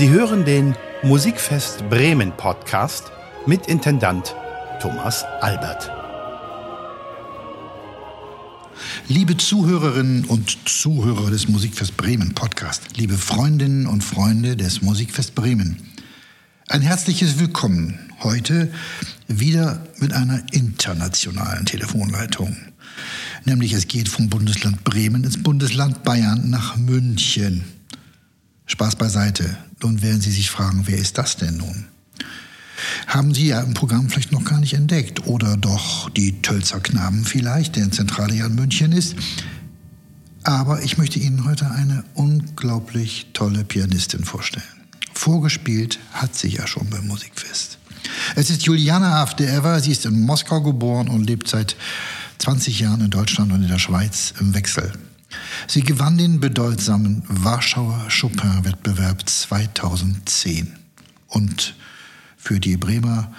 Sie hören den Musikfest Bremen Podcast mit Intendant Thomas Albert. Liebe Zuhörerinnen und Zuhörer des Musikfest Bremen Podcast, liebe Freundinnen und Freunde des Musikfest Bremen, ein herzliches Willkommen heute wieder mit einer internationalen Telefonleitung. Nämlich es geht vom Bundesland Bremen ins Bundesland Bayern nach München. Spaß beiseite. Nun werden Sie sich fragen, wer ist das denn nun? Haben Sie ja im Programm vielleicht noch gar nicht entdeckt. Oder doch die Tölzer Knaben vielleicht, deren Zentrale ja in München ist. Aber ich möchte Ihnen heute eine unglaublich tolle Pianistin vorstellen. Vorgespielt hat sie ja schon beim Musikfest. Es ist Juliana Afdeeva, sie ist in Moskau geboren und lebt seit 20 Jahren in Deutschland und in der Schweiz im Wechsel. Sie gewann den bedeutsamen Warschauer Chopin-Wettbewerb 2010. Und für die Bremer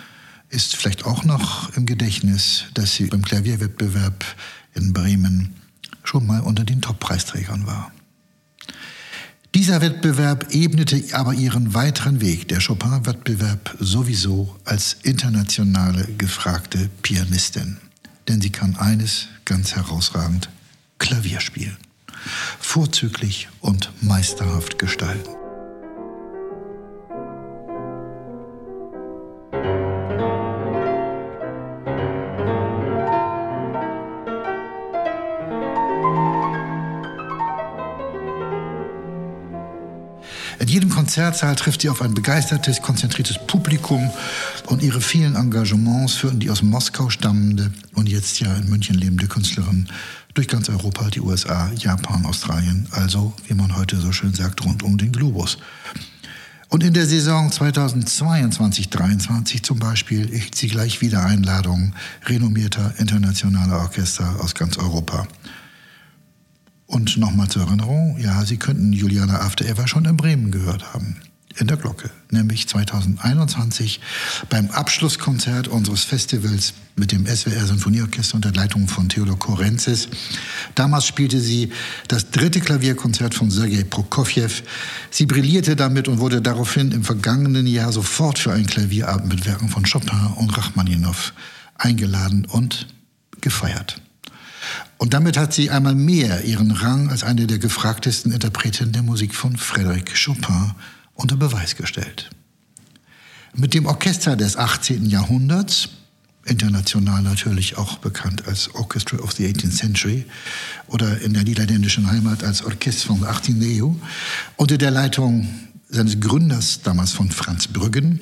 ist vielleicht auch noch im Gedächtnis, dass sie beim Klavierwettbewerb in Bremen schon mal unter den Top-Preisträgern war. Dieser Wettbewerb ebnete aber ihren weiteren Weg, der Chopin-Wettbewerb sowieso als internationale gefragte Pianistin. Denn sie kann eines ganz herausragend, Klavier spielen. Vorzüglich und meisterhaft gestalten. In jedem Konzertsaal trifft sie auf ein begeistertes, konzentriertes Publikum und ihre vielen Engagements führen die aus Moskau stammende und jetzt ja in München lebende Künstlerin durch ganz Europa, die USA, Japan, Australien, also wie man heute so schön sagt, rund um den Globus. Und in der Saison 2022-23 zum Beispiel erhielt sie gleich wieder Einladungen renommierter internationaler Orchester aus ganz Europa. Und nochmal zur Erinnerung, ja, Sie könnten Juliana After Ever schon in Bremen gehört haben. In der Glocke, nämlich 2021 beim Abschlusskonzert unseres Festivals mit dem SWR Sinfonieorchester unter Leitung von Theodor Korenzis. Damals spielte sie das dritte Klavierkonzert von Sergei Prokofjew. Sie brillierte damit und wurde daraufhin im vergangenen Jahr sofort für einen Klavierabend mit Werken von Chopin und Rachmaninow eingeladen und gefeiert. Und damit hat sie einmal mehr ihren Rang als eine der gefragtesten Interpretinnen der Musik von Frédéric Chopin unter Beweis gestellt. Mit dem Orchester des 18. Jahrhunderts, international natürlich auch bekannt als Orchestra of the 18th Century oder in der niederländischen Heimat als Orchestre von 18. EU, unter der Leitung seines Gründers, damals von Franz Brüggen,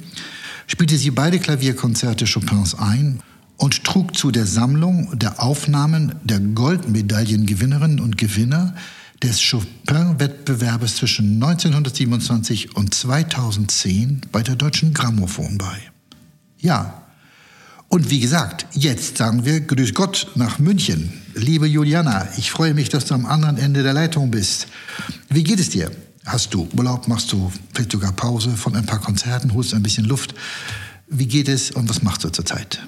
spielte sie beide Klavierkonzerte Chopins ein und trug zu der Sammlung der Aufnahmen der Goldmedaillengewinnerin und Gewinner des Chopin-Wettbewerbes zwischen 1927 und 2010 bei der Deutschen Grammophon bei. Ja, und wie gesagt, jetzt sagen wir Grüß Gott nach München. Liebe Juliana, ich freue mich, dass du am anderen Ende der Leitung bist. Wie geht es dir? Hast du Urlaub? Machst du vielleicht sogar Pause von ein paar Konzerten? Holst ein bisschen Luft? Wie geht es und was machst du zurzeit?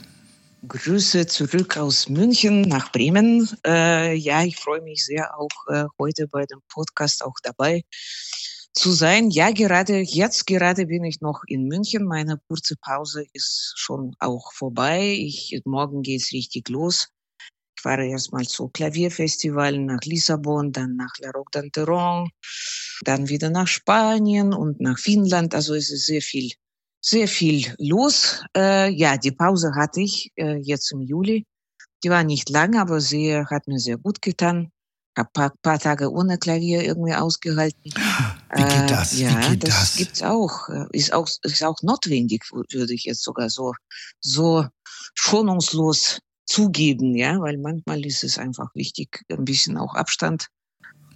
Grüße zurück aus München nach Bremen. Äh, ja, ich freue mich sehr, auch äh, heute bei dem Podcast auch dabei zu sein. Ja, gerade jetzt gerade bin ich noch in München. Meine kurze Pause ist schon auch vorbei. Ich, morgen geht's richtig los. Ich fahre erstmal zu Klavierfestival nach Lissabon, dann nach La Roque d'Anteron, dann wieder nach Spanien und nach Finnland. Also es ist sehr viel sehr viel los. Äh, ja, die Pause hatte ich äh, jetzt im Juli. Die war nicht lang, aber sie hat mir sehr gut getan. Hab paar, paar Tage ohne Klavier irgendwie ausgehalten. Wie geht das? Äh, ja, Wie geht das, das? gibt's auch. Äh, Ist auch ist auch notwendig, würde ich jetzt sogar so so schonungslos zugeben, ja, weil manchmal ist es einfach wichtig, ein bisschen auch Abstand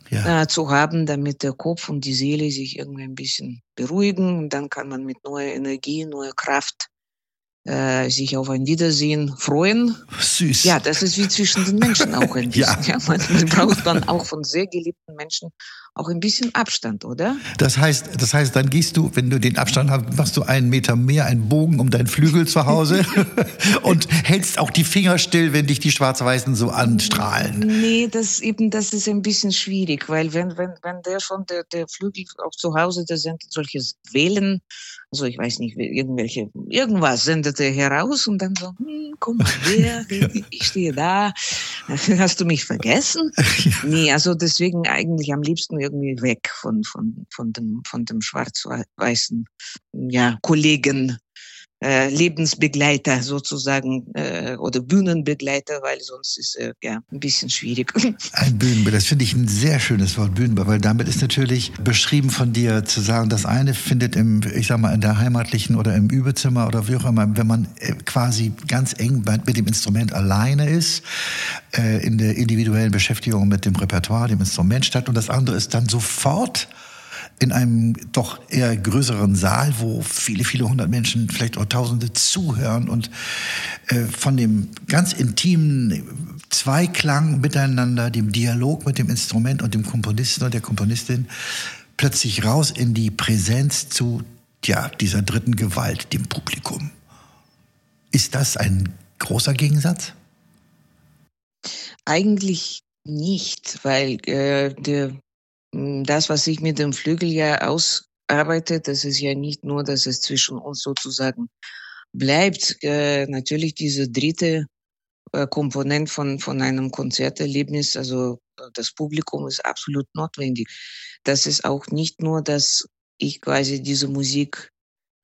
Ja. äh, zu haben, damit der Kopf und die Seele sich irgendwie ein bisschen beruhigen. Und dann kann man mit neuer Energie, neuer Kraft äh, sich auf ein Wiedersehen freuen. Süß. Ja, das ist wie zwischen den Menschen auch ein bisschen. Ja. ja. man braucht dann auch von sehr geliebten Menschen auch ein bisschen Abstand, oder? Das heißt, das heißt, dann gehst du, wenn du den Abstand hast, machst du einen Meter mehr, einen Bogen um deinen Flügel zu Hause und hältst auch die Finger still, wenn dich die Schwarz-Weißen so anstrahlen. Nee, das eben, das ist ein bisschen schwierig, weil wenn, wenn, wenn der schon, der, der Flügel auch zu Hause, da sind solche Wellen, also ich weiß nicht, irgendwelche, irgendwas sendet er heraus und dann so, hm, komm mal her, ich stehe da, hast du mich vergessen? Nee, also deswegen eigentlich am liebsten irgendwie weg von, von, von dem, von dem schwarz-weißen, ja, Kollegen äh, Lebensbegleiter sozusagen äh, oder Bühnenbegleiter, weil sonst ist äh, ja ein bisschen schwierig. Ein Bühnenbild, das finde ich ein sehr schönes Wort, Bühnenbild, weil damit ist natürlich beschrieben von dir zu sagen, das eine findet im, ich sag mal, in der heimatlichen oder im Übezimmer oder wie auch immer, wenn man quasi ganz eng mit dem Instrument alleine ist, in der individuellen Beschäftigung mit dem Repertoire, dem Instrument statt und das andere ist dann sofort in einem doch eher größeren Saal, wo viele, viele hundert Menschen, vielleicht auch Tausende zuhören und äh, von dem ganz intimen Zweiklang miteinander, dem Dialog mit dem Instrument und dem Komponisten und der Komponistin plötzlich raus in die Präsenz zu ja, dieser dritten Gewalt, dem Publikum. Ist das ein großer Gegensatz? Eigentlich nicht, weil äh, der das, was ich mit dem Flügel ja ausarbeite, das ist ja nicht nur, dass es zwischen uns sozusagen bleibt. Äh, natürlich diese dritte äh, Komponent von, von einem Konzerterlebnis, also das Publikum ist absolut notwendig. Das ist auch nicht nur, dass ich quasi diese Musik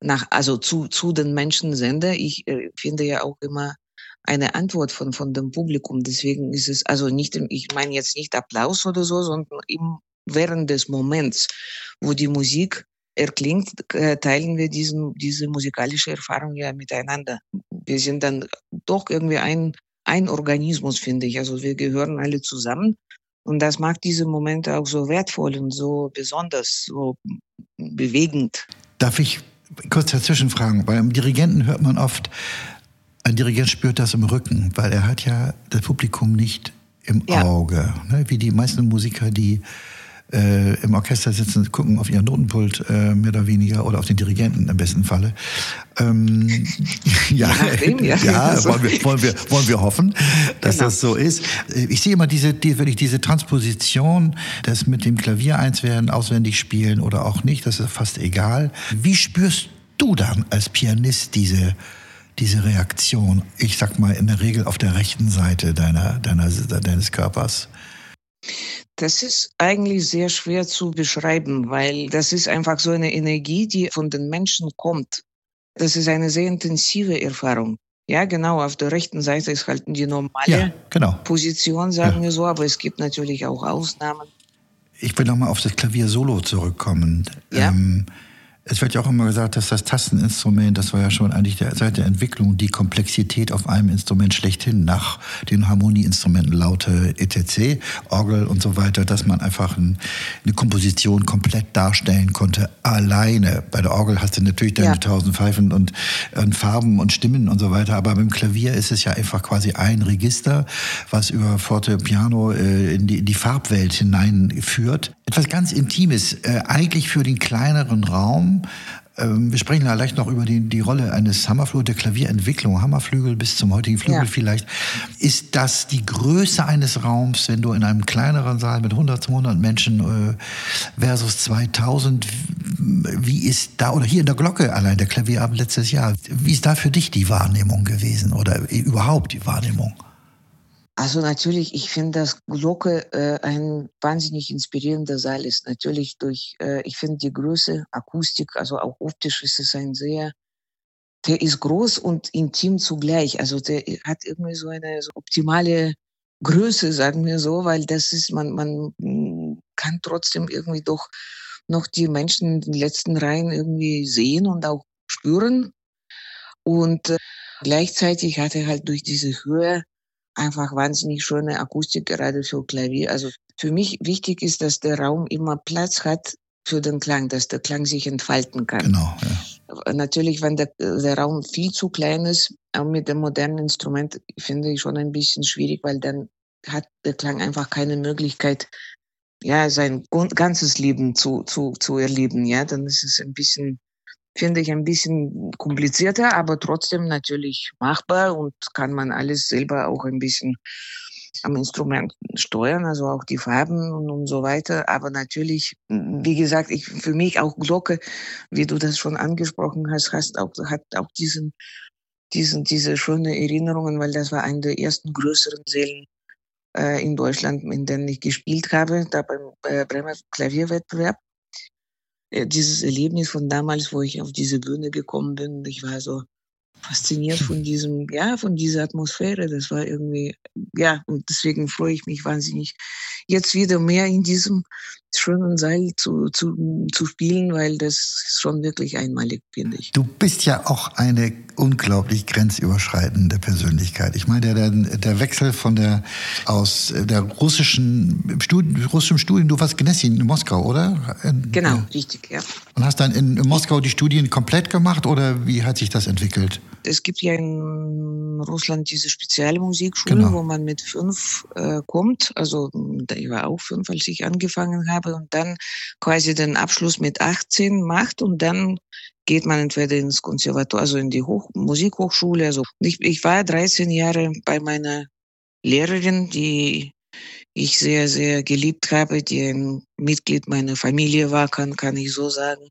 nach, also zu, zu den Menschen sende. Ich äh, finde ja auch immer eine Antwort von, von dem Publikum. Deswegen ist es also nicht, ich meine jetzt nicht Applaus oder so, sondern im während des Moments, wo die Musik erklingt, äh, teilen wir diesen, diese musikalische Erfahrung ja miteinander. Wir sind dann doch irgendwie ein, ein Organismus, finde ich. Also wir gehören alle zusammen. Und das macht diese Momente auch so wertvoll und so besonders, so bewegend. Darf ich kurz dazwischen fragen? Beim Dirigenten hört man oft, ein Dirigent spürt das im Rücken, weil er hat ja das Publikum nicht im ja. Auge. Ne? Wie die meisten Musiker, die äh, im Orchester sitzen, gucken auf ihren Notenpult äh, mehr oder weniger oder auf den Dirigenten im besten Falle. Ähm, ja, nachdem, ja, ja wollen, wir, wollen, wir, wollen wir hoffen, dass genau. das so ist. Ich sehe immer diese, die, wirklich diese Transposition, das mit dem Klavier eins werden, auswendig spielen oder auch nicht, das ist fast egal. Wie spürst du dann als Pianist diese diese Reaktion, ich sag mal in der Regel auf der rechten Seite deiner, deiner, deines Körpers? Das ist eigentlich sehr schwer zu beschreiben, weil das ist einfach so eine Energie, die von den Menschen kommt. Das ist eine sehr intensive Erfahrung. Ja, genau, auf der rechten Seite ist halt die normale ja, genau. Position, sagen ja. wir so, aber es gibt natürlich auch Ausnahmen. Ich will nochmal auf das Klavier-Solo zurückkommen. Ja. Ähm, es wird ja auch immer gesagt, dass das Tasteninstrument, das war ja schon eigentlich der, seit der Entwicklung die Komplexität auf einem Instrument schlechthin nach den Harmonieinstrumenten Laute etc., Orgel und so weiter, dass man einfach ein, eine Komposition komplett darstellen konnte, alleine. Bei der Orgel hast du natürlich deine ja. tausend Pfeifen und, und, Farben und Stimmen und so weiter, aber beim Klavier ist es ja einfach quasi ein Register, was über Forte Piano äh, in, die, in die Farbwelt hineinführt. Etwas ganz Intimes, äh, eigentlich für den kleineren Raum, ähm, wir sprechen ja leicht noch über die, die Rolle eines Hammerflügels, der Klavierentwicklung, Hammerflügel bis zum heutigen Flügel ja. vielleicht. Ist das die Größe eines Raums, wenn du in einem kleineren Saal mit 100 zu 100 Menschen äh, versus 2000, wie ist da, oder hier in der Glocke allein, der Klavierabend letztes Jahr, wie ist da für dich die Wahrnehmung gewesen oder überhaupt die Wahrnehmung? Also natürlich, ich finde, dass Glocke äh, ein wahnsinnig inspirierender Saal ist. Natürlich durch, äh, ich finde die Größe, Akustik, also auch optisch ist es ein sehr, der ist groß und intim zugleich. Also der hat irgendwie so eine so optimale Größe, sagen wir so, weil das ist, man, man kann trotzdem irgendwie doch noch die Menschen in den letzten Reihen irgendwie sehen und auch spüren. Und äh, gleichzeitig hat er halt durch diese Höhe einfach wahnsinnig schöne Akustik, gerade für Klavier. Also für mich wichtig ist, dass der Raum immer Platz hat für den Klang, dass der Klang sich entfalten kann. Genau. natürlich, wenn der, der Raum viel zu klein ist, auch mit dem modernen Instrument finde ich schon ein bisschen schwierig, weil dann hat der Klang einfach keine Möglichkeit, ja, sein ganzes Leben zu, zu, zu erleben. Ja, dann ist es ein bisschen, finde ich, ein bisschen komplizierter, aber trotzdem natürlich machbar und kann man alles selber auch ein bisschen am Instrument steuern, also auch die Farben und, und so weiter. Aber natürlich, wie gesagt, ich, für mich auch Glocke, wie du das schon angesprochen hast, hast auch, hat auch diesen, diesen, diese schöne Erinnerungen, weil das war eine der ersten größeren Sälen äh, in Deutschland, in denen ich gespielt habe, da beim äh, Bremer Klavierwettbewerb. Äh, dieses Erlebnis von damals, wo ich auf diese Bühne gekommen bin, ich war so fasziniert von diesem, ja, von dieser Atmosphäre. Das war irgendwie, ja, und deswegen freue ich mich wahnsinnig, jetzt wieder mehr in diesem schönen Seil zu, zu, zu spielen, weil das ist schon wirklich einmalig, finde ich. Du bist ja auch eine unglaublich grenzüberschreitende Persönlichkeit. Ich meine, der, der Wechsel von der, aus der russischen Studien, russischem Studien, du warst Gnessin in Moskau, oder? In, genau, ja. richtig, ja. Und hast dann in, in Moskau die Studien komplett gemacht oder wie hat sich das entwickelt? Es gibt ja in Russland diese spezielle Musikschule, genau. wo man mit fünf äh, kommt. Also ich war auch fünf, als ich angefangen habe habe und dann quasi den Abschluss mit 18 macht und dann geht man entweder ins Konservatorium, also in die Hoch Musikhochschule. Also ich, ich war 13 Jahre bei meiner Lehrerin, die ich sehr, sehr geliebt habe, die ein Mitglied meiner Familie war, kann, kann ich so sagen,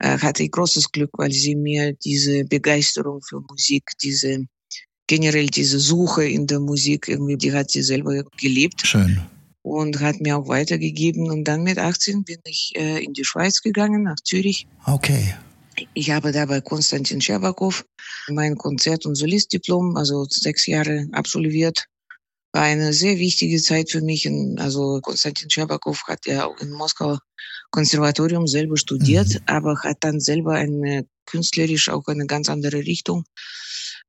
äh, hatte ich großes Glück, weil sie mir diese Begeisterung für Musik, diese generell diese Suche in der Musik irgendwie, die hat sie selber gelebt. Schön und hat mir auch weitergegeben. Und dann mit 18 bin ich äh, in die Schweiz gegangen, nach Zürich. Okay. Ich habe da bei Konstantin Scherbakow mein Konzert- und Solistdiplom, also sechs Jahre absolviert. War eine sehr wichtige Zeit für mich. Also Konstantin Scherbakow hat ja auch in Moskau Konservatorium selber studiert, mhm. aber hat dann selber eine künstlerisch auch eine ganz andere Richtung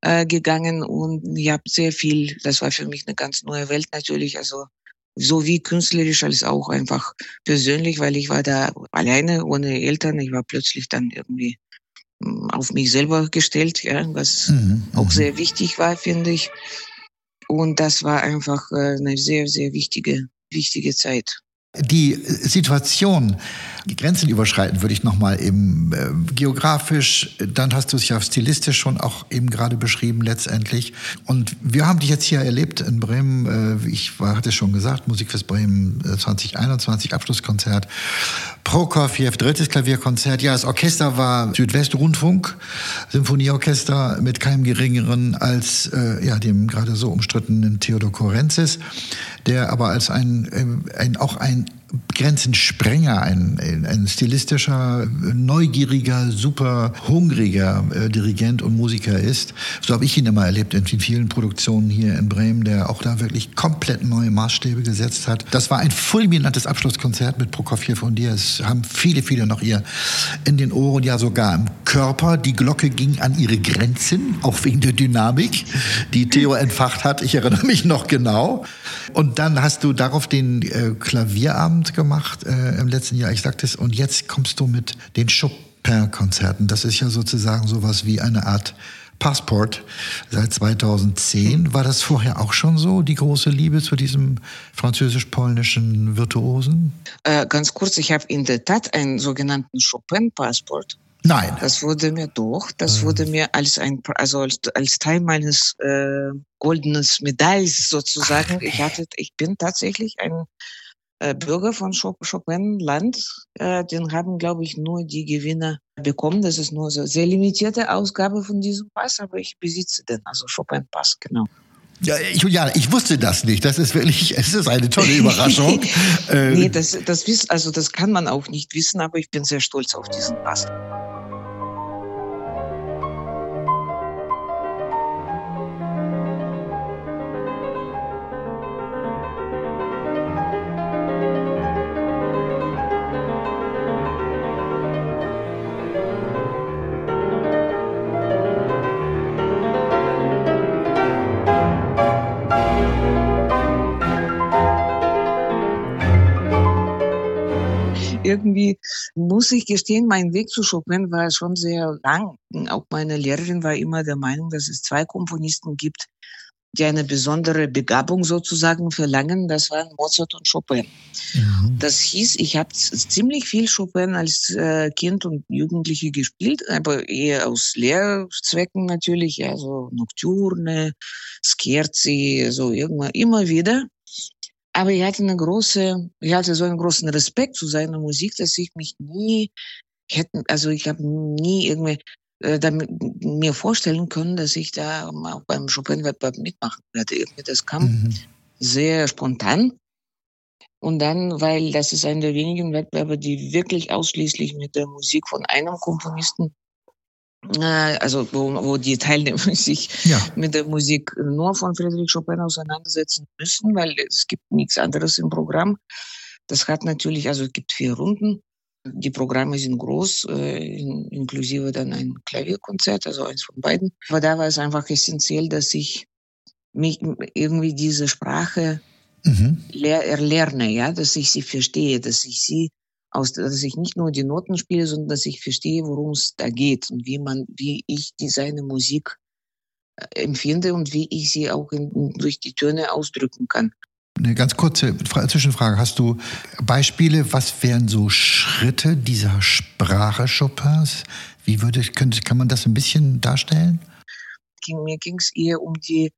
äh, gegangen und ich habe sehr viel, das war für mich eine ganz neue Welt natürlich, also so wie künstlerisch als auch einfach persönlich, weil ich war da alleine, ohne Eltern. Ich war plötzlich dann irgendwie hm, auf mich selber gestellt, ja, was mhm. auch mhm. sehr wichtig war, finde ich. Und das war einfach äh, eine sehr, sehr wichtige, wichtige Zeit. Die Situation, die Grenzen überschreiten, würde ich nochmal eben äh, geografisch, dann hast du es ja stilistisch schon auch eben gerade beschrieben letztendlich. Und wir haben dich jetzt hier erlebt in Bremen, äh, ich war, hatte schon gesagt, Musikfest Bremen äh, 2021, Abschlusskonzert. Prokofjew, drittes Klavierkonzert. Ja, das Orchester war Südwestrundfunk, Symphonieorchester mit keinem geringeren als äh, ja, dem gerade so umstrittenen Theodor Korenzis, der aber als ein, äh, ein auch ein Grenzensprenger, ein, ein, stilistischer, neugieriger, super hungriger äh, Dirigent und Musiker ist. So habe ich ihn immer erlebt in vielen Produktionen hier in Bremen, der auch da wirklich komplett neue Maßstäbe gesetzt hat. Das war ein fulminantes Abschlusskonzert mit Prokofjew und dir. Es haben viele, viele noch ihr in den Ohren, ja sogar im Körper. Die Glocke ging an ihre Grenzen, auch wegen der Dynamik, die Theo entfacht hat. Ich erinnere mich noch genau. Und dann hast du darauf den äh, Klavierabend Abend gemacht äh, im letzten Jahr, ich sagte es, und jetzt kommst du mit den Chopin-Konzerten. Das ist ja sozusagen sowas wie eine Art Passport seit 2010. War das vorher auch schon so, die große Liebe zu diesem französisch-polnischen Virtuosen? Äh, ganz kurz, ich habe in der Tat einen sogenannten Chopin-Passport. Nein. Das wurde mir doch, das mhm. wurde mir als ein, also als, als Teil meines äh, goldenes Medailles sozusagen. Ach, ich hatte, ich bin tatsächlich ein äh, Bürger von Chopin-Land, äh, den haben, glaube ich, nur die Gewinner bekommen. Das ist nur eine sehr limitierte Ausgabe von diesem Pass, aber ich besitze den, also Chopin-Pass, genau. Ja, Juliane, ich wusste das nicht. Das ist wirklich, es ist eine tolle Überraschung. nee, das, das, also das kann man auch nicht wissen, aber ich bin sehr stolz auf diesen Pass. Muss ich gestehen, mein Weg zu Chopin war schon sehr lang. Auch meine Lehrerin war immer der Meinung, dass es zwei Komponisten gibt, die eine besondere Begabung sozusagen verlangen, das waren Mozart und Chopin. Mhm. Das hieß, ich habe ziemlich viel Chopin als äh, Kind und Jugendliche gespielt, aber eher aus Lehrzwecken natürlich, ja, so Nocturne, Scherzi, so irgendwann immer wieder. Aber ich hatte eine große, ich hatte so einen großen Respekt zu seiner Musik, dass ich mich nie hätten, also ich habe nie irgendwie äh, damit mir vorstellen können, dass ich da auch beim Chopin-Wettbewerb mitmachen werde. Irgendwie das kam mhm. sehr spontan. Und dann, weil das ist einer der wenigen Wettbewerbe, die wirklich ausschließlich mit der Musik von einem Komponisten, also wo, wo die Teilnehmer sich ja. mit der Musik nur von Friedrich Chopin auseinandersetzen müssen, weil es gibt nichts anderes im Programm. Das hat natürlich, also es gibt vier Runden die Programme sind groß, äh, inklusive dann ein Klavierkonzert, also eins von beiden. Aber da war es einfach essentiell, dass ich mich irgendwie diese Sprache mhm. erlerne, ja, dass ich sie verstehe, dass ich sie aus, dass ich nicht nur die Noten spiele, sondern dass ich verstehe, worum es da geht und wie man, wie ich die seine Musik äh, empfinde und wie ich sie auch in, durch die Töne ausdrücken kann. Eine ganz kurze Zwischenfrage. Hast du Beispiele? Was wären so Schritte dieser Sprache Chopins? Wie würde, könnte, kann man das ein bisschen darstellen? Mir ging es eher um die,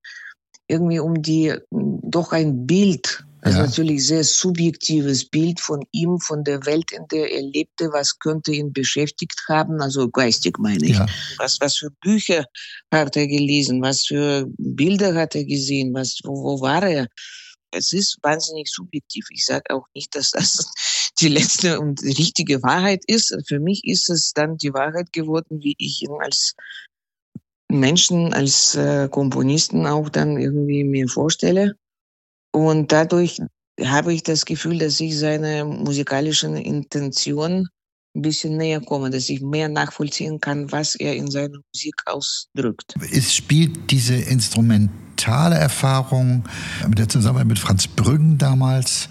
irgendwie um die, doch ein Bild, also ja. natürlich sehr subjektives Bild von ihm, von der Welt, in der er lebte, was könnte ihn beschäftigt haben, also geistig meine ich. Ja. Was, was für Bücher hat er gelesen, was für Bilder hat er gesehen, was, wo, wo war er? es ist wahnsinnig subjektiv. Ich sage auch nicht, dass das die letzte und richtige Wahrheit ist. Für mich ist es dann die Wahrheit geworden, wie ich ihn als Menschen, als äh, Komponisten auch dann irgendwie mir vorstelle. Und dadurch habe ich das Gefühl, dass ich seine musikalischen Intentionen ein bisschen näher komme, dass ich mehr nachvollziehen kann, was er in seiner Musik ausdrückt. Es spielt diese instrumentale Erfahrung mit der Zusammenarbeit mit Franz Brüggen damals.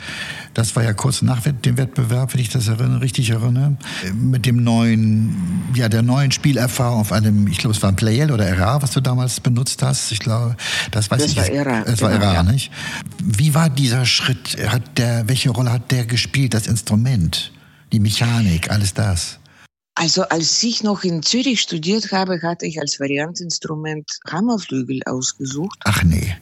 Das war ja kurz nach dem Wettbewerb, wenn ich das erinnere, richtig erinnere, mit dem neuen, ja, der neuen Spielerfahrung auf einem, ich glaube, es war ein Playel oder RA, was du damals benutzt hast. Ich glaube, das weiß das ich. War RA, es war genau, RA, nicht? Wie war dieser Schritt? Hat der, welche Rolle hat der gespielt, das Instrument? Die Mechanik, alles das? Also als ich noch in Zürich studiert habe, hatte ich als Variantinstrument Hammerflügel ausgesucht. Ach nee.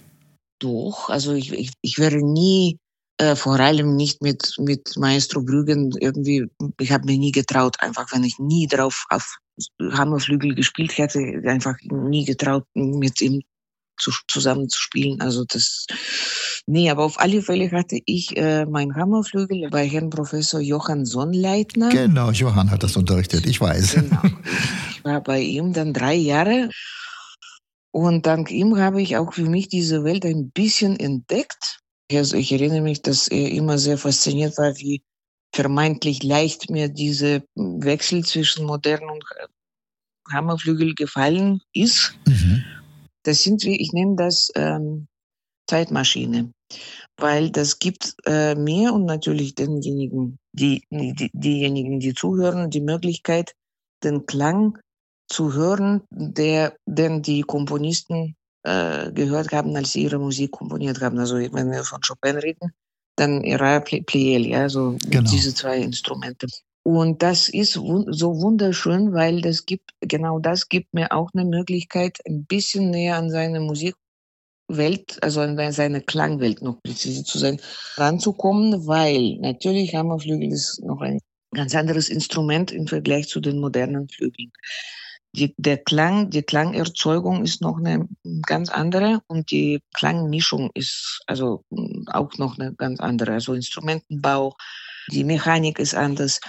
Doch, also ich, ich, ich wäre nie, äh, vor allem nicht mit, mit Maestro Brüggen irgendwie, ich habe mir nie getraut, einfach wenn ich nie drauf auf Hammerflügel gespielt hätte, einfach nie getraut, mit ihm zu, zusammen zu spielen. Also das, nee, aber auf alle Fälle hatte ich äh, mein Hammerflügel bei Herrn Professor Johann Sonnleitner. Genau, Johann hat das unterrichtet, ich weiß. Genau. Ich war bei ihm dann drei Jahre. Und dank ihm habe ich auch für mich diese Welt ein bisschen entdeckt. Also ich erinnere mich, dass er immer sehr fasziniert war, wie vermeintlich leicht mir diese Wechsel zwischen modern und Hammerflügel gefallen ist. Mhm. Das sind wie, ich nenne das ähm, Zeitmaschine, weil das gibt äh, mir und natürlich denjenigen, die, die, diejenigen, die zuhören, die Möglichkeit, den Klang zu hören, der, den die Komponisten äh, gehört haben, als sie ihre Musik komponiert haben. Also wenn wir von Chopin reden, dann Era Pleyel, ja, so genau. diese zwei Instrumente. Und das ist so wunderschön, weil das gibt, genau das gibt mir auch eine Möglichkeit, ein bisschen näher an seine Musikwelt, also an seine Klangwelt noch präzise zu sein, ranzukommen, weil natürlich Hammerflügel ist noch ein ganz anderes Instrument im Vergleich zu den modernen Flügeln. Die, der Klang, die Klangerzeugung ist noch eine ganz andere und die Klangmischung ist also auch noch eine ganz andere. Also Instrumentenbau, die Mechanik ist anders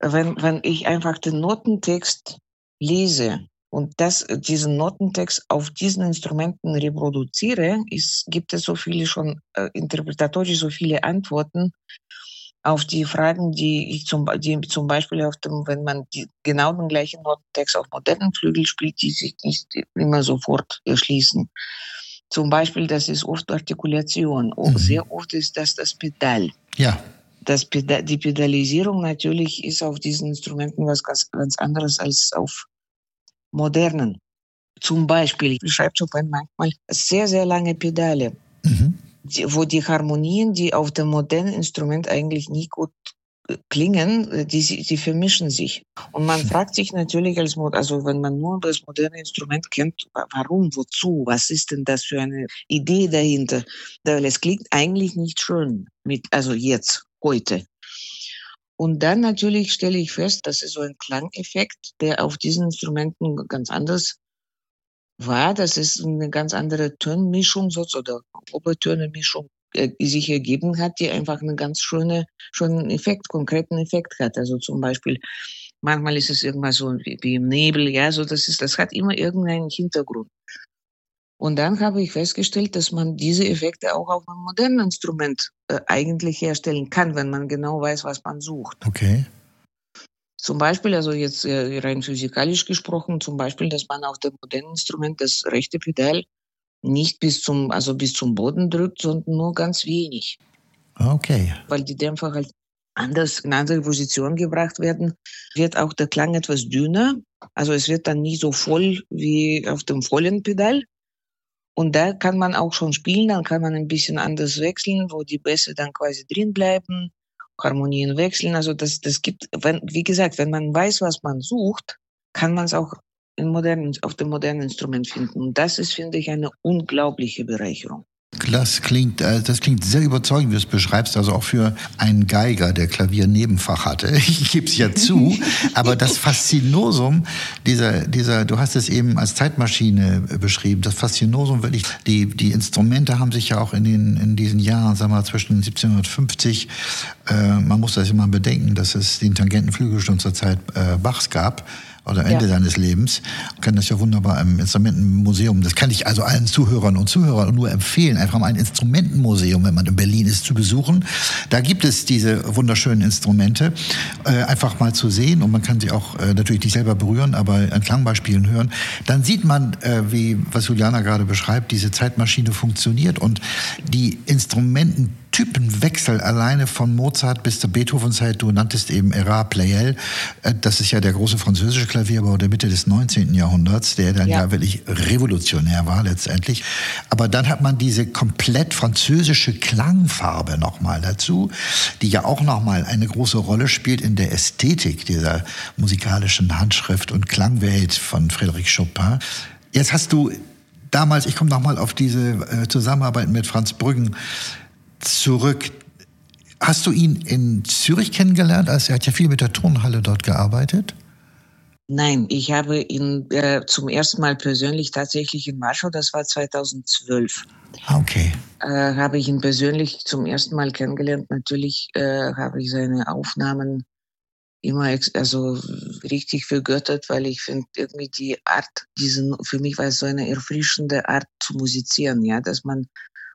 wenn, wenn ich einfach den Notentext lese und das, diesen Notentext auf diesen Instrumenten reproduziere, ist, gibt es so viele schon äh, interpretatorisch so viele Antworten auf die Fragen, die ich zum, die zum Beispiel auf dem, wenn man die, genau den gleichen Notentext auf modernen Flügel spielt, die sich nicht immer sofort erschließen. Zum Beispiel, das ist oft Artikulation. Mhm. Sehr oft ist das das Pedal. Ja. Das die Pedalisierung natürlich ist auf diesen Instrumenten was ganz, ganz anderes als auf modernen. Zum Beispiel, ich schreibe Chopin manchmal sehr, sehr lange Pedale, mhm. die, wo die Harmonien, die auf dem modernen Instrument eigentlich nie gut äh, klingen, äh, die, die vermischen sich. Und man fragt sich natürlich, als, also wenn man nur das moderne Instrument kennt, warum, wozu, was ist denn das für eine Idee dahinter? Weil es klingt eigentlich nicht schön, mit, also jetzt, heute. Und dann natürlich stelle ich fest, das ist so ein Klangeffekt, der auf diesen Instrumenten ganz anders war. Das ist eine ganz andere Tönmischung oder Obertöne-Mischung äh, sich ergeben hat, die einfach einen ganz schöne, schönen Effekt, konkreten Effekt hat. Also zum Beispiel, manchmal ist es irgendwas so wie im Nebel, ja, so das ist, das hat immer irgendeinen Hintergrund. Und dann habe ich festgestellt, dass man diese Effekte auch auf einem modernen Instrument äh, eigentlich herstellen kann, wenn man genau weiß, was man sucht. Okay. Zum Beispiel, also jetzt äh, rein physikalisch gesprochen, zum Beispiel, dass man auf dem modernen Instrument das rechte Pedal nicht bis zum, also bis zum Boden drückt, sondern nur ganz wenig. Okay. Weil die Dämpfer halt anders in andere Position gebracht werden, wird auch der Klang etwas dünner. Also es wird dann nie so voll wie auf dem vollen Pedal. Und da kann man auch schon spielen, dann kann man ein bisschen anders wechseln, wo die Bässe dann quasi drin bleiben Harmonien wechseln. Also das, das gibt, wenn, wie gesagt, wenn man weiß, was man sucht, kann man es auch in modernen, auf dem modernen Instrument finden. Und das ist, finde ich, eine unglaubliche Bereicherung. Das klingt, äh, das klingt sehr überzeugend, wie du es beschreibst, also auch für einen Geiger, der Klavier Nebenfach hatte. Ich gebe es ja zu, aber das Faszinosum dieser, dieser, du hast es eben als Zeitmaschine beschrieben, das Faszinosum wirklich, die, die Instrumente haben sich ja auch in, den, in diesen Jahren, sagen wir mal, zwischen 1750, äh, man muss das immer bedenken, dass es den Tangentenflügel schon zur Zeit äh, Bachs gab, oder Ende ja. seines Lebens. Man kann das ja wunderbar im Instrumentenmuseum, das kann ich also allen Zuhörern und Zuhörern nur empfehlen, einfach mal ein Instrumentenmuseum, wenn man in Berlin ist, zu besuchen. Da gibt es diese wunderschönen Instrumente, äh, einfach mal zu sehen und man kann sie auch äh, natürlich nicht selber berühren, aber an Klangbeispielen hören. Dann sieht man, äh, wie, was Juliana gerade beschreibt, diese Zeitmaschine funktioniert und die Instrumenten Typenwechsel alleine von Mozart bis zur Beethoven-Zeit. Du nanntest eben Erard Pleyel. Äh, das ist ja der große französische Klavierbau der Mitte des 19. Jahrhunderts, der dann ja. ja wirklich revolutionär war letztendlich. Aber dann hat man diese komplett französische Klangfarbe nochmal dazu, die ja auch nochmal eine große Rolle spielt in der Ästhetik dieser musikalischen Handschrift und Klangwelt von Frédéric Chopin. Jetzt hast du damals, ich komme nochmal auf diese äh, Zusammenarbeit mit Franz Brüggen zurück. Hast du ihn in Zürich kennengelernt? Also er hat ja viel mit der Turnhalle dort gearbeitet. Nein, ich habe ihn äh, zum ersten Mal persönlich tatsächlich in Warschau, das war 2012. Ah, okay. Äh, habe ich ihn persönlich zum ersten Mal kennengelernt. Natürlich äh, habe ich seine Aufnahmen immer also richtig vergöttert, weil ich finde irgendwie die Art, diesen, für mich war es so eine erfrischende Art zu musizieren, ja, dass man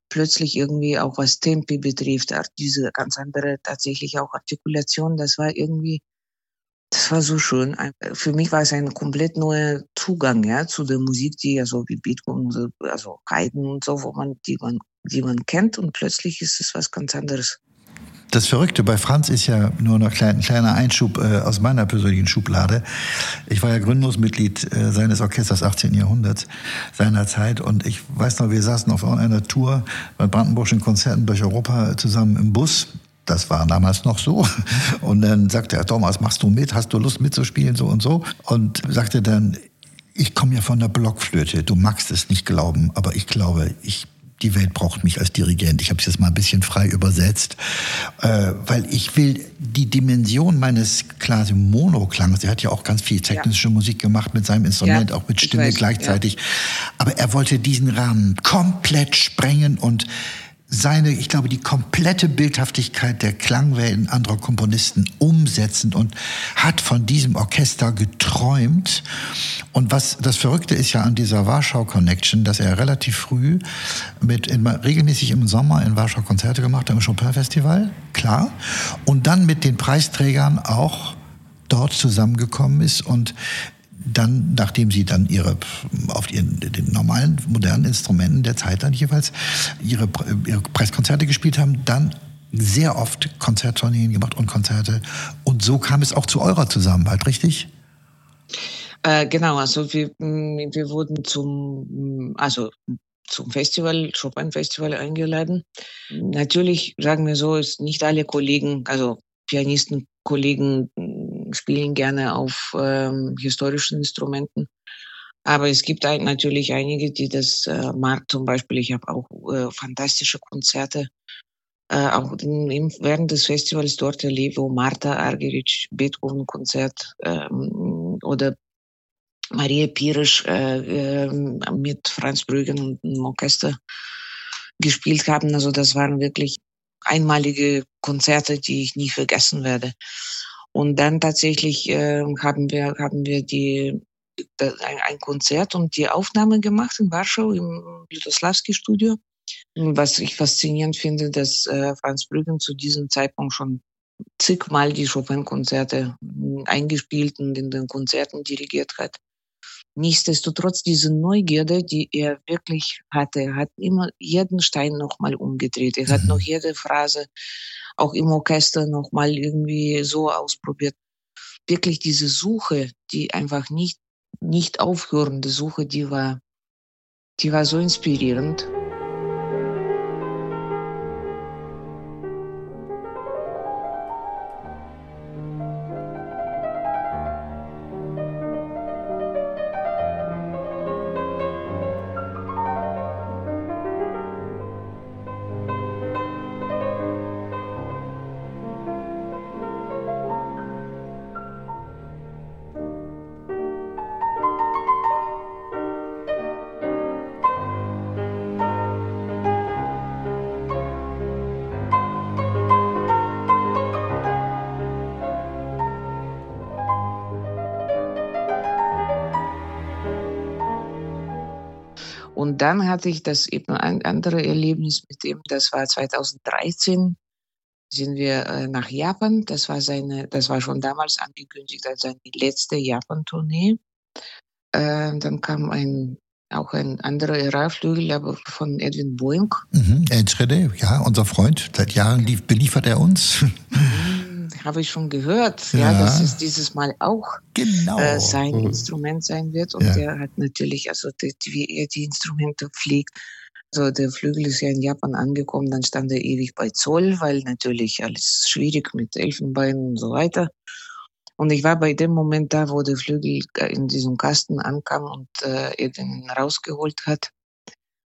plötzlich irgendwie auch was Tempi betrifft, diese ganz andere tatsächlich auch Artikulation, das war irgendwie, das war so schön. Für mich war es ein komplett neuer Zugang, ja, zu der Musik, die ja so wie Beethoven, also Haydn und so, wo man, die man, die man kennt und plötzlich ist es was ganz anderes. Das Verrückte bei Franz ist ja nur noch ein kleiner Einschub äh, aus meiner persönlichen Schublade. Ich war ja Gründungsmitglied äh, seines Orchesters 18. Jahrhunderts seiner Zeit und ich weiß noch, wir saßen auf einer Tour bei brandenburgischen Konzerten durch Europa zusammen im Bus. Das war damals noch so. Und dann sagte er, Thomas, machst du mit? Hast du Lust mitzuspielen? So und so. Und sagte dann, ich komme ja von der Blockflöte. Du magst es nicht glauben, aber ich glaube, ich die Welt braucht mich als Dirigent. Ich habe es jetzt mal ein bisschen frei übersetzt, äh, weil ich will die Dimension meines quasi Monoklangs, er hat ja auch ganz viel technische ja. Musik gemacht mit seinem Instrument, ja, auch mit Stimme weiß, gleichzeitig, ja. aber er wollte diesen Rahmen komplett sprengen und seine, ich glaube, die komplette Bildhaftigkeit der Klangwelten anderer Komponisten umsetzen und hat von diesem Orchester geträumt. Und was das Verrückte ist ja an dieser Warschau Connection, dass er relativ früh mit in, regelmäßig im Sommer in Warschau Konzerte gemacht hat im Chopin Festival, klar, und dann mit den Preisträgern auch dort zusammengekommen ist und dann, nachdem sie dann ihre auf ihren den normalen modernen Instrumenten der Zeit dann jeweils ihre, ihre Preiskonzerte gespielt haben, dann sehr oft Konzerttourneen gemacht und Konzerte. Und so kam es auch zu eurer Zusammenarbeit, richtig? Äh, genau, also wir, mm, wir wurden zum, mm, also zum Festival, Chopin Festival eingeladen. Natürlich, sagen wir so, ist nicht alle Kollegen, also Pianisten, Kollegen spielen gerne auf ähm, historischen Instrumenten. Aber es gibt ein, natürlich einige, die das äh, mag. Zum Beispiel, ich habe auch äh, fantastische Konzerte äh, auch in, in, während des Festivals dort erlebt, wo Marta Argerich Beethoven-Konzert ähm, oder Maria Pirisch äh, äh, mit Franz Brüggen und einem Orchester gespielt haben. Also das waren wirklich einmalige Konzerte, die ich nie vergessen werde. Und dann tatsächlich äh, haben wir haben wir die ein, Konzert und die Aufnahme gemacht in Warschau im Lutoslawski Studio. Was ich faszinierend finde, dass äh, Franz Brüggen zu diesem Zeitpunkt schon zigmal die Chopin-Konzerte hm, eingespielt und in den Konzerten dirigiert hat. Nichtsdestotrotz diese Neugierde, die er wirklich hatte, er hat immer jeden Stein nochmal umgedreht. Er hat mhm. noch jede Phrase auch im Orchester nochmal irgendwie so ausprobiert. Wirklich diese Suche, die einfach nicht nicht aufhörende Suche, die war, die war so inspirierend. Und dann hatte ich das eben ein anderes Erlebnis mit dem, das war 2013, sind wir äh, nach Japan. Das war seine, das war schon damals angekündigt als seine letzte Japan-Tournee. Äh, dann kam ein auch ein anderer ERA-Flügel, aber von Edwin Boeing. Mhm, Enschede, ja, unser Freund. Seit Jahren lief, beliefert er uns. Mhm, Habe ich schon gehört, ja. ja, dass es dieses Mal auch genau. äh, sein mhm. Instrument sein wird. Und ja. der hat natürlich, also die, wie er die Instrumente pflegt. Also der Flügel ist ja in Japan angekommen, dann stand er ewig bei Zoll, weil natürlich alles schwierig mit Elfenbein und so weiter. Und ich war bei dem Moment da, wo der Flügel äh, in diesem Kasten ankam und äh, er den rausgeholt hat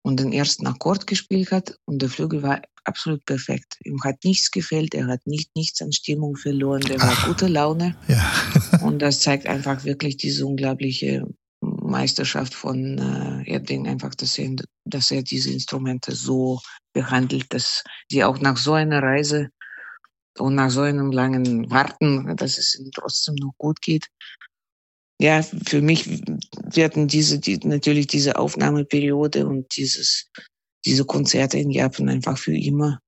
und den ersten Akkord gespielt hat. Und der Flügel war absolut perfekt. Ihm hat nichts gefehlt, er hat nicht, nichts an Stimmung verloren, der war gute Laune. Ja. und das zeigt einfach wirklich diese unglaubliche Meisterschaft von äh, Erding, einfach, dass er, dass er diese Instrumente so behandelt, dass sie auch nach so einer Reise und nach so einem langen Warten, dass es ihm trotzdem noch gut geht. Ja, für mich werden diese, die, natürlich diese Aufnahmeperiode und dieses, diese Konzerte in Japan einfach für immer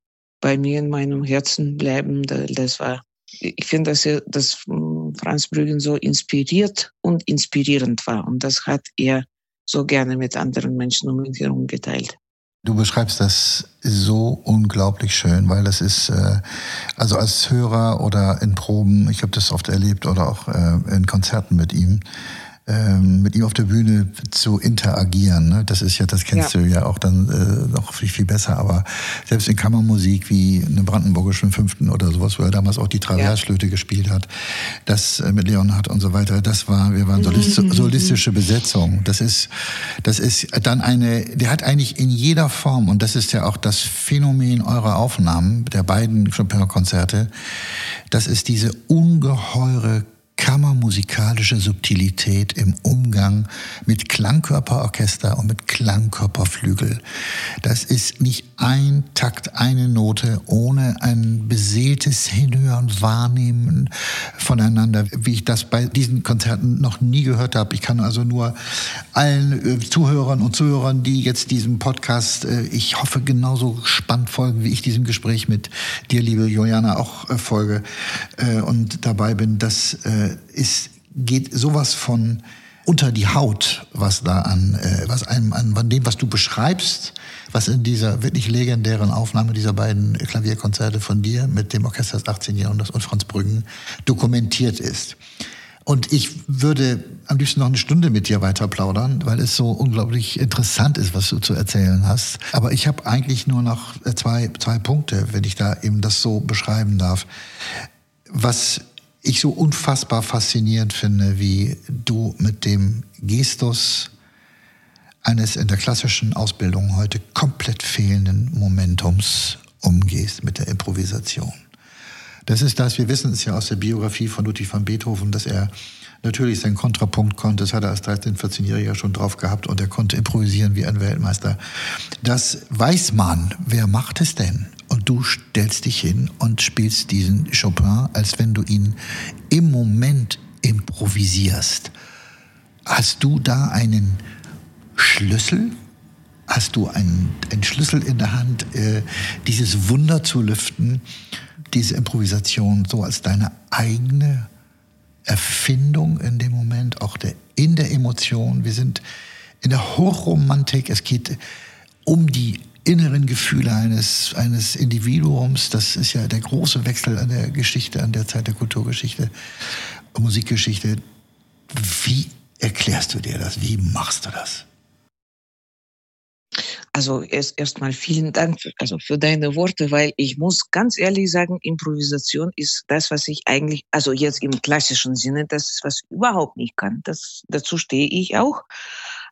bei mir in meinem Herzen bleiben. Das war, ich finde, dass er, dass hm, Franz Brüggen so inspiriert und inspirierend war. Und das hat er so gerne mit anderen Menschen um ihn herum geteilt. Du beschreibst das so unglaublich schön, weil das ist, äh, also als Hörer oder in Proben, ich habe das oft erlebt oder auch äh, in Konzerten mit ihm, ähm, mit ihm auf der Bühne zu interagieren. Ne? Das ist ja, das kennst ja. du ja auch dann äh, noch viel, viel besser. Aber selbst in Kammermusik wie eine brandenburgischen Fünften oder sowas, wo er damals auch die Traversflöte ja. gespielt hat, das äh, mit Leonhard und so weiter, das war, wir waren solist, mhm. solistische Besetzung. Das ist, das ist dann eine, der hat eigentlich in jeder Form, und das ist ja auch das Phänomen eurer Aufnahmen, der beiden Chopin-Konzerte, das ist diese ungeheure kammermusikalische Subtilität im Umgang mit Klangkörperorchester und mit Klangkörperflügel. Das ist nicht ein Takt, eine Note ohne ein beseeltes Hinhören, Wahrnehmen voneinander, wie ich das bei diesen Konzerten noch nie gehört habe. Ich kann also nur allen äh, Zuhörern und Zuhörern, die jetzt diesem Podcast, äh, ich hoffe, genauso spannend folgen, wie ich diesem Gespräch mit dir, liebe Juliana, auch äh, folge und dabei bin, dass ist, geht sowas von unter die Haut, was da an, äh, was einem, an, an dem, was du beschreibst, was in dieser wirklich legendären Aufnahme dieser beiden Klavierkonzerte von dir mit dem Orchester des 18. Jahrhunderts und Franz Brüggen dokumentiert ist. Und ich würde am liebsten noch eine Stunde mit dir weiter plaudern, weil es so unglaublich interessant ist, was du zu erzählen hast. Aber ich habe eigentlich nur noch zwei, zwei Punkte, wenn ich da eben das so beschreiben darf. Was ich so unfassbar faszinierend finde, wie du mit dem Gestus eines in der klassischen Ausbildung heute komplett fehlenden Momentums umgehst mit der Improvisation. Das ist das, wir wissen es ja aus der Biografie von Ludwig van Beethoven, dass er natürlich seinen Kontrapunkt konnte. Das hat er als 13-, 14-Jähriger schon drauf gehabt und er konnte improvisieren wie ein Weltmeister. Das weiß man. Wer macht es denn? Und du stellst dich hin und spielst diesen Chopin, als wenn du ihn im Moment improvisierst. Hast du da einen Schlüssel? Hast du einen, einen Schlüssel in der Hand, äh, dieses Wunder zu lüften? diese Improvisation so als deine eigene Erfindung in dem Moment, auch der, in der Emotion. Wir sind in der Hochromantik. Es geht um die inneren Gefühle eines, eines Individuums. Das ist ja der große Wechsel an der Geschichte, an der Zeit der Kulturgeschichte, Musikgeschichte. Wie erklärst du dir das? Wie machst du das? Also erst erstmal vielen Dank für, also für deine Worte, weil ich muss ganz ehrlich sagen, Improvisation ist das, was ich eigentlich, also jetzt im klassischen Sinne, das ist was ich überhaupt nicht kann. Das dazu stehe ich auch.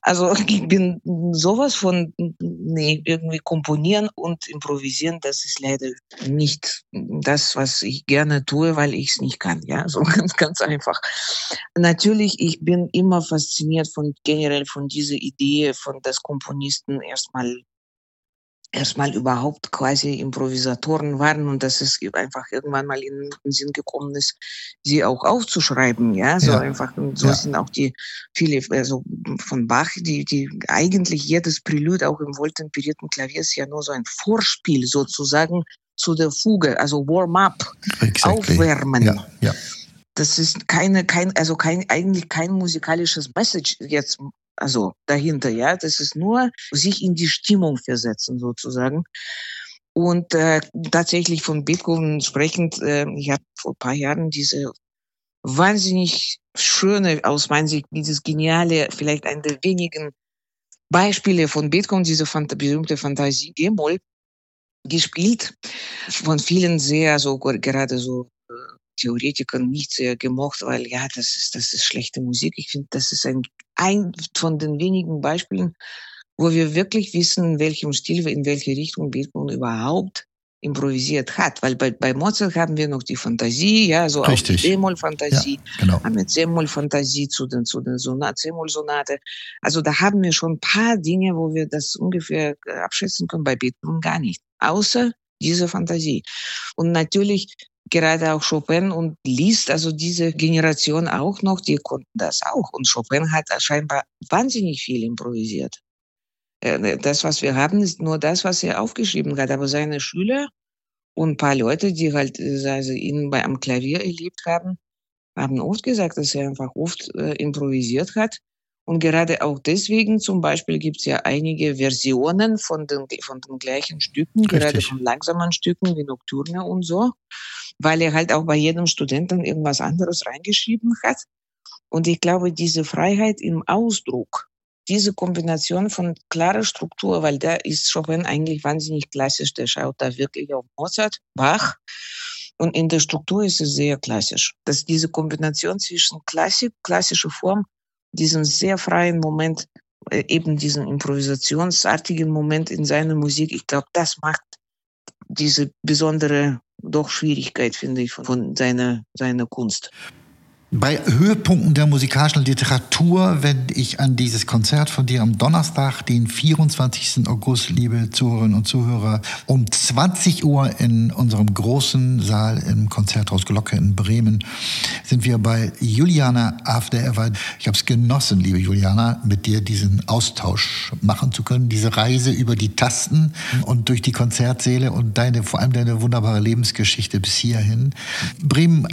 Also ich bin sowas von, nee, irgendwie komponieren und improvisieren, das ist leider nicht das, was ich gerne tue, weil ich es nicht kann. Ja, so ganz, ganz einfach. Natürlich, ich bin immer fasziniert von generell von dieser Idee, von das Komponisten erstmal erstmal überhaupt quasi Improvisatoren waren und dass es einfach irgendwann mal in den Sinn gekommen ist, sie auch aufzuschreiben, ja, so ja. einfach, und so ja. sind auch die viele, also von Bach, die, die eigentlich jedes Prelude auch im wohltemperierten Klavier ist ja nur so ein Vorspiel sozusagen zu der Fuge, also Warm-up, exactly. aufwärmen. Ja, ja. Das ist keine, kein, also kein, eigentlich kein musikalisches Message jetzt also dahinter, ja. Das ist nur sich in die Stimmung versetzen sozusagen. Und äh, tatsächlich von Beethoven sprechend, äh, ich habe vor ein paar Jahren diese wahnsinnig schöne, aus meiner Sicht, dieses geniale, vielleicht eine der wenigen Beispiele von Beethoven, diese Phant berühmte Fantasie G-Moll, gespielt. Von vielen sehr, so gerade so Theoretikern nicht sehr gemocht, weil ja, das ist, das ist schlechte Musik. Ich finde, das ist ein, ein von den wenigen Beispielen, wo wir wirklich wissen, in welchem Stil, in welche Richtung Beethoven überhaupt improvisiert hat, weil bei, bei Mozart haben wir noch die Fantasie, ja, so Richtig. auch die D-Moll-Fantasie, ja, genau. haben wir C-Moll-Fantasie zu den, zu den Sonat, C-Moll-Sonate. Also da haben wir schon ein paar Dinge, wo wir das ungefähr abschätzen können, bei Beethoven gar nicht. Außer diese Fantasie. Und natürlich gerade auch Chopin und Liszt, also diese Generation auch noch, die konnten das auch. Und Chopin hat scheinbar wahnsinnig viel improvisiert. Äh, das, was wir haben, ist nur das, was er aufgeschrieben hat. Aber seine Schüler und ein paar Leute, die halt äh, also ihn bei, am Klavier erlebt haben, haben oft gesagt, dass er einfach oft äh, improvisiert hat. Und gerade auch deswegen zum Beispiel gibt es ja einige Versionen von den, von den gleichen Stücken, Richtig. gerade von langsamen Stücken wie Nocturne und so weil er halt auch bei jedem Studenten irgendwas anderes reingeschrieben hat. Und ich glaube, diese Freiheit im Ausdruck, diese Kombination von klarer Struktur, weil da ist Chopin eigentlich wahnsinnig klassisch, der schaut da wirklich auf Mozart, Bach. Und in der Struktur ist es sehr klassisch. Dass diese Kombination zwischen Klassik, klassische Form, diesen sehr freien Moment, äh, eben diesen improvisationsartigen Moment in seiner Musik, ich glaube, das macht diese besondere doch Schwierigkeit, finde ich, von seiner, seiner Kunst. Bei Höhepunkten der musikalischen Literatur, wenn ich an dieses Konzert von dir am Donnerstag, den 24. August, liebe Zuhörerinnen und Zuhörer, um 20 Uhr in unserem großen Saal im Konzerthaus Glocke in Bremen, sind wir bei Juliana After Ever. Ich habe es genossen, liebe Juliana, mit dir diesen Austausch machen zu können, diese Reise über die Tasten und durch die Konzertsäle und deine, vor allem deine wunderbare Lebensgeschichte bis hierhin. Bremen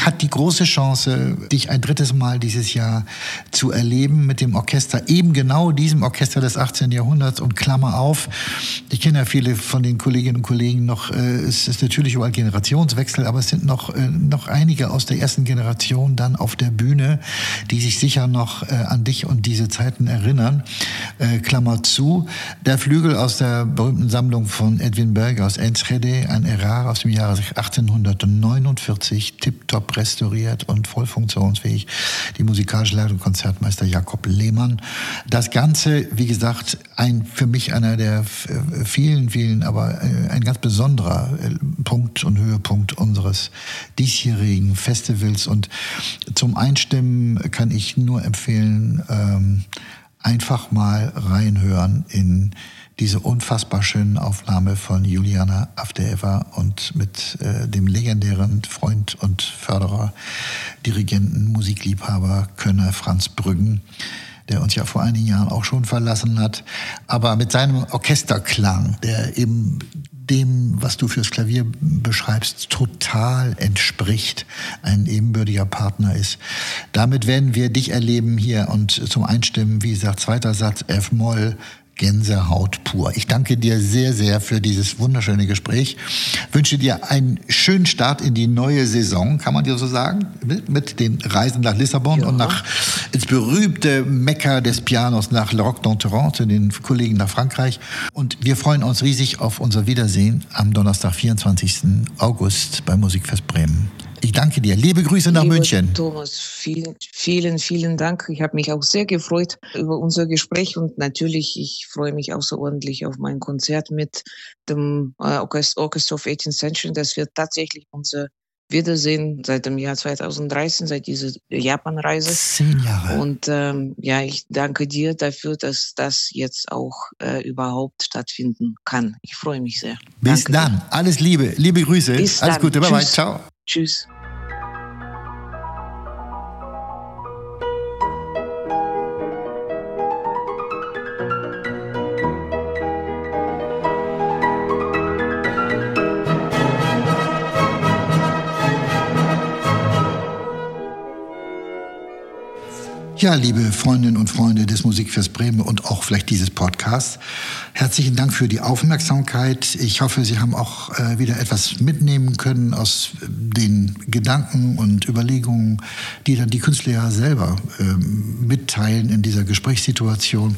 hat die große Chance, äh, dich ein drittes Mal dieses Jahr zu erleben mit dem Orchester, eben genau diesem Orchester des 18. Jahrhunderts und Klammer auf. Ich kenne ja viele von den Kolleginnen und Kollegen noch, äh, es ist natürlich überall Generationswechsel, aber es sind noch, äh, noch einige aus der ersten Generation dann auf der Bühne, die sich sicher noch äh, an dich und diese Zeiten erinnern. Äh, Klammer zu. Der Flügel aus der berühmten Sammlung von Edwin Berger aus Enschede, ein Errar aus dem Jahre 1849, tiptop restauriert und voll funktionsfähig. Die musikalische Leitung Konzertmeister Jakob Lehmann. Das Ganze, wie gesagt, ein für mich einer der vielen, vielen, aber äh, ein ganz besonderer äh, Punkt und Höhepunkt unseres diesjährigen Festivals. Und zum Einstimmen kann ich nur empfehlen, ähm, einfach mal reinhören in diese unfassbar schönen Aufnahme von Juliana Avdeeva und mit äh, dem legendären Freund und Förderer, Dirigenten, Musikliebhaber, Könner Franz Brüggen, der uns ja vor einigen Jahren auch schon verlassen hat, aber mit seinem Orchesterklang, der eben dem, was du fürs Klavier beschreibst, total entspricht, ein ebenbürtiger Partner ist. Damit werden wir dich erleben hier und zum Einstimmen, wie gesagt, zweiter Satz F-Moll, Gänsehaut pur. Ich danke dir sehr, sehr für dieses wunderschöne Gespräch. Wünsche dir einen schönen Start in die neue Saison, kann man dir so sagen, mit, den Reisen nach Lissabon ja. und nach ins berühmte Mekka des Pianos nach Le Roc d'Enterrand, zu den Kollegen nach Frankreich. Und wir freuen uns riesig auf unser Wiedersehen am Donnerstag, 24. August bei Musikfest Bremen. Ich danke dir. Liebe Grüße nach Lieber München. Thomas, vielen, vielen, vielen Dank. Ich habe mich auch sehr gefreut über unser Gespräch und natürlich, ich freue mich außerordentlich auf mein Konzert mit dem äh, Orchestra of 18th Century. Das wird tatsächlich unser Wiedersehen seit dem Jahr 2013, seit dieser Japanreise. Zehn Jahre. Und ähm, ja, ich danke dir dafür, dass das jetzt auch äh, überhaupt stattfinden kann. Ich freue mich sehr. Bis danke dann. Dir. Alles Liebe. Liebe Grüße. Bis Alles dann. Gute. Bye bye. Ciao. Tschüss. Ja, liebe Freundinnen und Freunde des Musikfest Bremen und auch vielleicht dieses Podcasts, herzlichen Dank für die Aufmerksamkeit. Ich hoffe, Sie haben auch äh, wieder etwas mitnehmen können aus den Gedanken und Überlegungen, die dann die Künstler ja selber äh, mitteilen in dieser Gesprächssituation.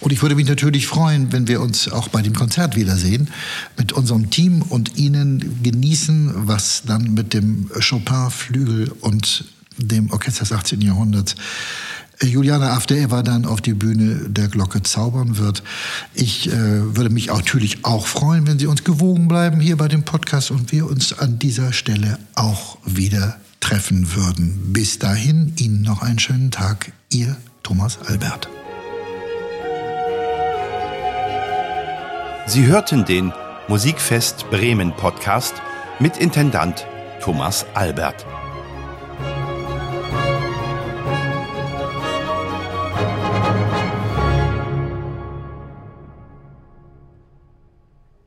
Und ich würde mich natürlich freuen, wenn wir uns auch bei dem Konzert wiedersehen, mit unserem Team und Ihnen genießen, was dann mit dem Chopin-Flügel und dem Orchester des 18. Jahrhunderts Juliana Afdeeva dann auf die Bühne der Glocke zaubern wird. Ich äh, würde mich natürlich auch freuen, wenn Sie uns gewogen bleiben hier bei dem Podcast und wir uns an dieser Stelle auch wieder treffen würden. Bis dahin Ihnen noch einen schönen Tag. Ihr Thomas Albert. Sie hörten den Musikfest Bremen Podcast mit Intendant Thomas Albert.